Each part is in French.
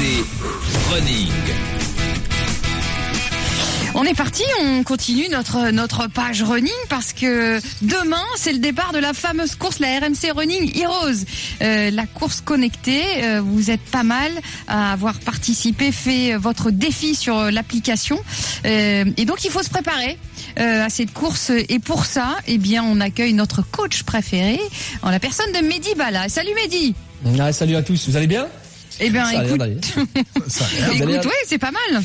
Running. On est parti, on continue notre notre page running parce que demain c'est le départ de la fameuse course la RMC Running Heroes, euh, la course connectée. Euh, vous êtes pas mal à avoir participé, fait votre défi sur l'application euh, et donc il faut se préparer. euh, à cette course et pour ça, eh bien, on accueille notre coach préféré en la personne de Mehdi Bala. Salut Mehdi. Ah, salut à tous, vous allez bien? Eh bien, écoute. Ça écoute, ouais, c'est pas mal.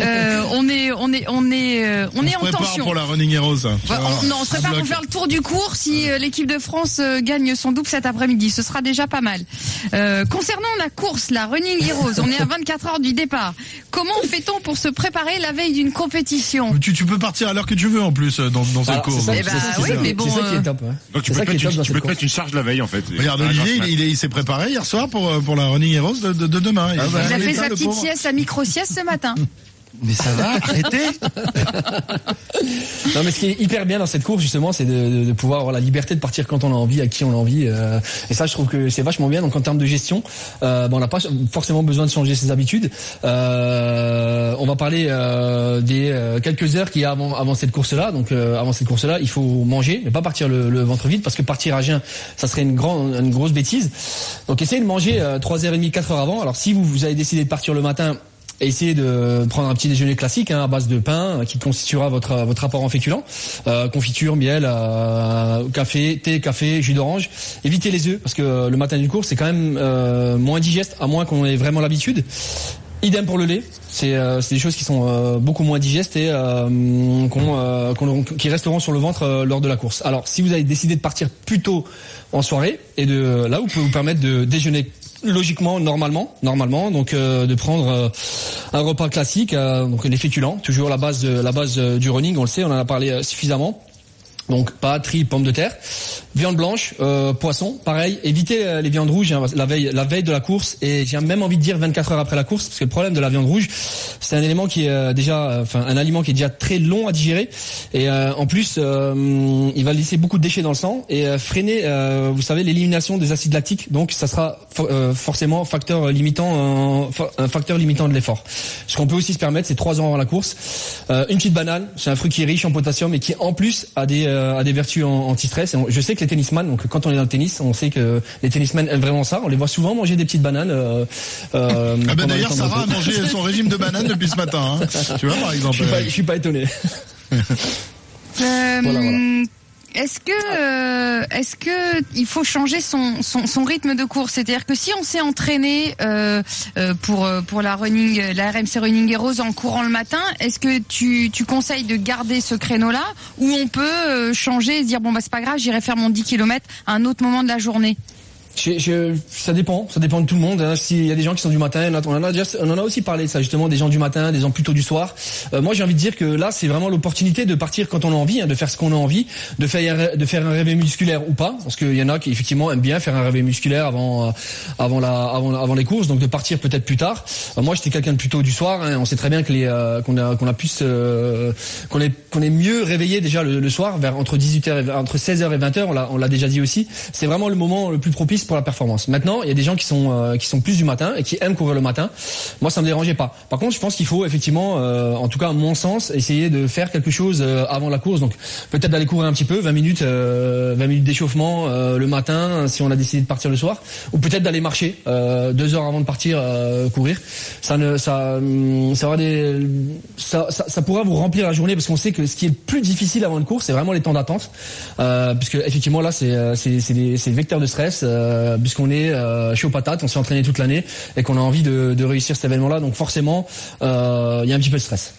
Euh, on est, on est, on est, euh, on, est se en prépare tension. pour la Running Heroes. voir. on, non, on se prépare pour faire le tour du cours si euh, l'équipe de France gagne son double cet après-midi. Ce sera déjà pas mal. Euh, concernant la course, la Running Heroes, on est à 24 heures du départ. Comment fait-on pour se préparer la veille d'une compétition? Tu, tu peux partir à l'heure que tu veux en plus dans, dans cette course. c'est ça, Eh ben, oui, mais bon, c'est ça qui est top. ouais. Donc tu peux, te mettre, tu te mettre une charge la veille en fait. Regarde Ah, Olivier, il, il, est- il s'est préparé hier soir pour, pour la Running Heroes de, de, de demain. Il a fait sa petite sieste, sa micro-sieste ce matin. Mais ça va, arrêtez Non, mais ce qui est hyper bien dans cette course, justement, c'est de, de- pouvoir avoir la liberté de partir quand on a envie, à qui on a envie. euh, et ça, je trouve que c'est vachement bien. Donc, en termes de gestion, euh, on n'a pas forcément besoin de changer ses habitudes. Euh, on va parler euh, des euh, quelques heures qu'il y a avant, avant cette course-là. Donc, euh, avant cette course-là, il faut manger, mais pas partir le, le ventre vide, parce que partir à jeun, ça serait une grande, une grosse bêtise. Donc, essayez de manger euh, 3h30, 4 heures avant. Alors, si vous, vous avez décidé de partir le matin, essayez de prendre un petit déjeuner classique hein, à base de pain euh, qui constituera votre votre apport en féculents, euh, confiture, miel, euh, café, thé, café, jus d'orange. Évitez les œufs parce que euh, le matin d'une course c'est quand même euh, moins digeste à moins qu'on ait vraiment l'habitude. Idem pour le lait, c'est euh, des choses qui sont euh, beaucoup moins digestes et euh, euh, qui resteront sur le ventre euh, lors de la course. Alors si vous avez décidé de partir plus tôt en soirée et de là vous pouvez vous permettre de déjeuner logiquement normalement normalement donc euh, de prendre euh, un repas classique euh, donc les toujours la base de- la base euh, du running on le sait on en a parlé euh, suffisamment donc pâtes, riz, pommes de terre, viande blanche, euh, poisson, pareil. Évitez euh, les viandes rouges hein, la veille, la veille de la course et j'ai même envie de dire 24 heures après la course parce que le problème de la viande rouge, c'est un élément qui est euh, déjà, euh, enfin un aliment qui est déjà très long à digérer et euh, en plus euh, il va laisser beaucoup de déchets dans le sang et euh, freiner, euh, vous savez, l'élimination des acides lactiques. Donc ça sera fo- euh, forcément facteur limitant, un facteur limitant de l'effort. Ce qu'on peut aussi se permettre, c'est trois ans avant la course, euh, une petite banane. C'est un fruit qui est riche en potassium et qui en plus a des euh, a des vertus anti-stress. Je sais que les tennisman, donc quand on est dans le tennis, on sait que les tennisman aiment vraiment ça. On les voit souvent manger des petites bananes. Euh, euh, Ah ben d'ailleurs, Sarah a mangé son régime de banane depuis ce matin. hein. Tu vois, par Je exemple. suis pas, je suis pas étonné. Euh, Voilà, voilà. Est-ce que, euh, est-ce que il faut changer son, son, son rythme de course? C'est-à-dire que si on s'est entraîné euh, euh, pour pour la running, la RMC Running Heroes en courant le matin, est-ce que tu, tu conseilles de garder ce créneau-là? Ou on peut euh, changer et se dire bon bah c'est pas grave, j'irai faire mon 10 km à un autre moment de la journée? Ça dépend, ça dépend de tout le monde. hein. S'il y a des gens qui sont du matin, on en a aussi parlé de ça justement, des gens du matin, des gens plutôt du soir. Euh, moi, j'ai envie de dire que là, c'est vraiment l'opportunité de partir quand on a envie, hein, de faire ce qu'on a envie, de faire un réveil musculaire ou pas, parce qu'il y en a qui effectivement aiment bien faire un réveil musculaire avant euh, les courses, donc de partir peut-être plus tard. Euh, moi, j'étais quelqu'un de plutôt du soir. hein. On sait très bien qu'on a qu'on est mieux réveillé déjà le, soir vers entre 18h et entre 16h et 20h. On l'a on l'a déjà dit aussi. C'est vraiment le moment le plus propice pour la performance. Maintenant, il y a des gens qui sont euh, qui sont plus du matin et qui aiment courir le matin. Moi, ça me dérangeait pas. Par contre, je pense qu'il faut effectivement, euh, en tout cas à mon sens, essayer de faire quelque chose euh, avant la course. Donc peut-être d'aller courir un petit peu, 20 minutes, euh, 20 minutes d'échauffement le matin si on a décidé de partir le soir, ou peut-être d'aller marcher deux heures avant de partir courir. Ça hum, ça aura des ça, ça, pourra vous remplir la journée parce qu'on sait que ce qui est le plus difficile avant une course, c'est vraiment les temps d'attente, euh, puisque effectivement là c'est c'est des c'est vecteurs de stress puisqu'on est euh, chaud patate, on s'est entraîné toute l'année et qu'on a envie de, de réussir cet événement-là, donc forcément euh, il y a un petit peu de stress.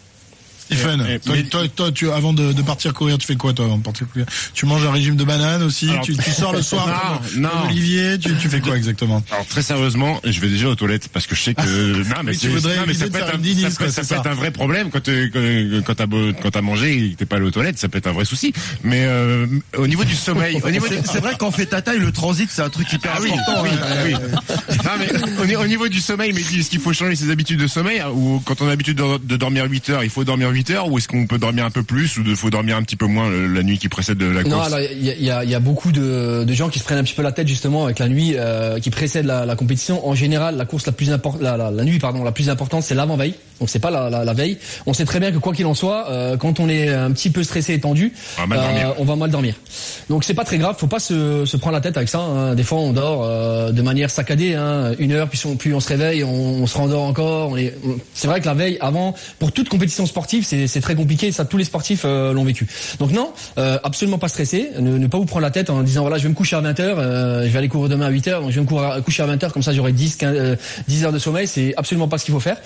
Stephen, Et- et- toi, mais- toi, toi, tu, avant de, de partir courir, tu fais quoi toi avant de partir courir Tu manges un régime de banane aussi? Alors- tu, tu sors le soir Non, comme, non. comme Olivier tu, tu fais quoi exactement? Alors très sérieusement, je vais déjà aux toilettes parce que je sais que non mais, tu voudrais non, mais ça peut être un, ça peut, quoi, ça c'est peut ça. être un vrai problème quand euh, quand t'as quand t'as mangé et que t'es pas allé aux toilettes, ça peut être un vrai souci. Mais euh, au niveau du sommeil, au niveau du... C'est vrai qu'en fait ta taille, le transit, c'est un truc hyper Ah oui, important. oui, hein. oui. Non, mais au, ni- au niveau du sommeil, mais est-ce qu'il faut changer ses habitudes de sommeil? Ou quand on a l'habitude de, de dormir 8 heures, il faut dormir 8 8 heures ou est-ce qu'on peut dormir un peu plus ou il faut dormir un petit peu moins euh, la nuit qui précède la course? Non, alors il y a, il y, a, il y a beaucoup de, de gens qui se prennent un petit peu la tête justement avec la nuit euh, qui précède la, la compétition. En général, la course la plus importante, la, la, la nuit pardon, la plus importante, c'est l'avant-veille. Donc c'est pas la, veille. On sait très bien que quoi qu'il en soit, euh, quand on est un petit peu stressé et tendu, On va mal dormir. on va mal dormir. Donc c'est pas très grave. Faut pas se, se prendre la tête avec ça. hein. Des fois, on dort euh, de manière saccadée, hein, une heure, puis on, puis on se réveille, on, on se rendort encore. On est- on- C'est vrai que la veille, avant, pour toute compétition sportive, c'est très compliqué. Ça, tous les sportifs euh, l'ont vécu. Donc non, euh, absolument pas stressé. Ne, ne pas vous prendre la tête en disant voilà, je vais me coucher à 20 h je vais aller courir demain à 8 h donc je vais me coucher à 20 h comme ça j'aurai 10, 15, euh, 10 heures de sommeil. C'est absolument pas ce qu'il faut faire.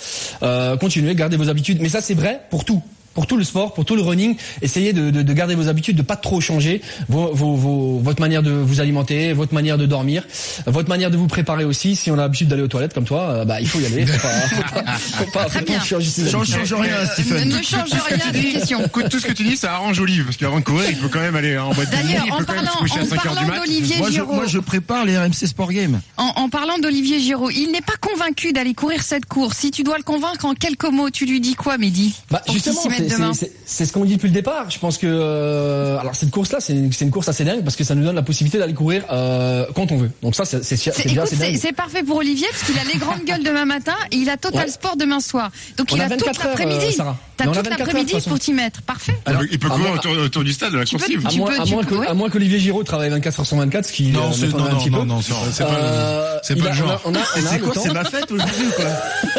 Euh, continuez, gardez vos habitudes. Mais ça, c'est vrai pour tout pour tout le sport, pour tout le running, essayez de, de, de garder vos habitudes, de pas trop changer vos, vos, vos- votre manière de vous alimenter, votre manière de dormir, votre manière de vous préparer aussi. Si on a l'habitude d'aller aux toilettes comme toi, euh, bah il faut y aller. Faut pas, faut pas, faut pas, faut pas bien. changer ses Change, habitudes. change rien, Ne, Stephen. ne change rien de question. Écoute, tout ce que tu dis, ça arrange Olive, parce qu'avant de courir, il peut quand même aller en boîte de nuit, D'ailleurs, il en peut quand même parlant, se coucher à en 5 heures du parlant mat. d'Olivier Moi je, Giraud, moi, je prépare les RMC Sport Games. en, en parlant d'Olivier Giraud, il n'est pas convaincu d'aller courir cette course. Si tu dois le convaincre en quelques mots, tu lui dis quoi, Mehdi? Bah, justement, c'est- demain. ce qu'on dit depuis le départ. Je pense que euh, alors cette course-là, c'est une, c'est une course assez dingue parce que ça nous donne la possibilité d'aller courir euh, quand on veut. Donc ça, c'est c'est parfait pour Olivier parce qu'il a les grandes gueules demain matin et il a Total Ouais. Sport demain soir. Donc On il a a, toute 24 heures, l'après-midi. euh. T'as toute 24 heures, l'après-midi pour t'y mettre. Parfait. Il peut- il peut à courir autour, autour du stade de la coursive. À moins, qu'Olivier Giraud travaille 24 sur 24, ce qui Non, c'est non, un petit non, non, non, c'est pas, c'est pas le, c'est pas le genre. On a, on a, on a C'est quoi. C'est ma fête aujourd'hui ou quoi?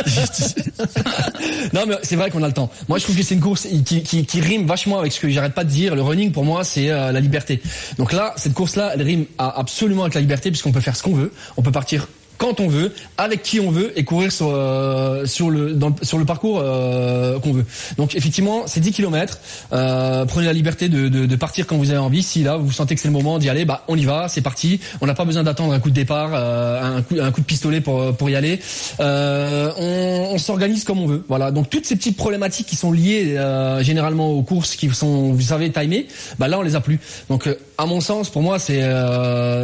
Non, mais c'est vrai qu'on a le temps. Moi, je trouve que c'est une course qui, rime vachement avec ce que j'arrête pas de dire. Le running, pour moi, c'est euh, la liberté. Donc là, cette course-là, elle rime absolument avec la liberté puisqu'on peut faire ce qu'on veut. On peut partir quand on veut, avec qui on veut et courir sur euh, sur le sur le parcours euh, qu'on veut. Donc effectivement, c'est 10 km. Euh, prenez la liberté de, de, partir quand vous avez envie. Si là vous sentez que c'est le moment d'y aller, bah on y va, c'est parti. On n'a pas besoin d'attendre un coup de départ, un coup un coup de pistolet pour pour y aller. On s'organise comme on veut. Voilà. Donc toutes ces petites problématiques qui sont liées généralement aux courses qui sont vous savez timées, bah là on les a plus. Donc à mon sens, pour moi c'est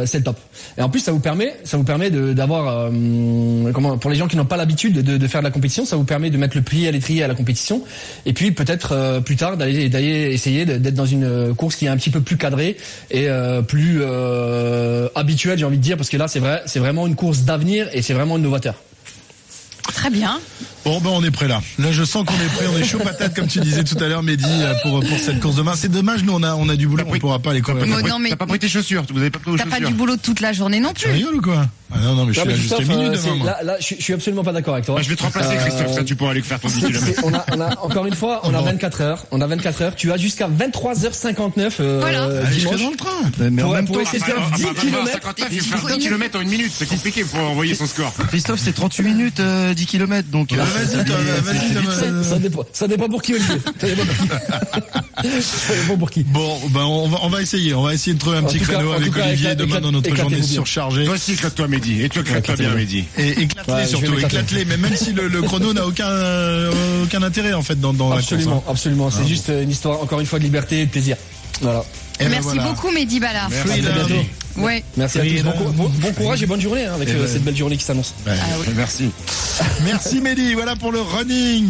c'est le top. Et en plus ça vous permet ça vous permet de- euh, pour les gens qui n'ont pas l'habitude de, faire de la compétition, ça vous permet de mettre le pied à l'étrier à la compétition et puis peut-être euh, plus tard d'aller essayer d'être dans une course qui est un petit peu plus cadrée et euh, plus habituelle, j'ai envie de dire parce que là c'est vraiment une course d'avenir et c'est vraiment innovateur. Très bien. Bon ben on est prêt là. Là je sens qu'on est prêt, on est chaud patate comme tu disais tout à l'heure Mehdi euh, pour pour cette course demain. C'est dommage nous on a on a du boulot, on pourra pas aller courir. T'as non, mais- T'as pas pris tes chaussures, vous avez pas pris vos T'as pas chaussures. du boulot toute la journée non Tu plus. rigoles ou quoi Ah non non mais je suis mais là juste euh, devant c'est- moi. là, là, je, suis- je suis absolument pas d'accord avec toi. Bah, je vais te remplacer, Euh, Christophe, ça tu pourras aller faire ton 10 c'est- km. on a, on a encore une fois, on a 24 heures. On a 24 heures. Tu as jusqu'à 23h59 euh, Voilà. Allez, je dimanche. dans le train. Mais en même pour temps, essayer de faire Ah, 10 bah, bah, km. 59, il faut faire 10 une- km en une minute, c'est compliqué pour envoyer son score. Christophe, c'est 38 minutes, euh, 10 km, donc. Vas-y, ça toi, dit- vas-y, c'est- toi, c'est- vas-y. Ça dépend, ça dépend pour qui, Olivier. Ça dépend pour qui. Ça dépend pour qui. Bon, ben on va, on va essayer. On va essayer de trouver un En petit créneau avec Olivier éclate- demain dans notre journée surchargée. Toi aussi, éclate-toi, Mehdi. Et toi, éclate-toi bien, Mehdi. Et éclate-les surtout, éclate-les. Mais même si le, chrono n'a aucun euh, aucun intérêt en fait dans, dans la course. Absolument, hein. absolument. C'est juste une histoire, encore une fois, de liberté et de plaisir. Voilà. Et ben Merci voilà. beaucoup Mehdi Bala. À Freedom. très bientôt. Ouais. Merci à tous. Bon, cou- bon- bon courage et bonne journée hein, avec Et euh, ben- cette belle journée qui s'annonce. Ouais. Ah oui. Merci. Merci Mehdi, voilà pour le running.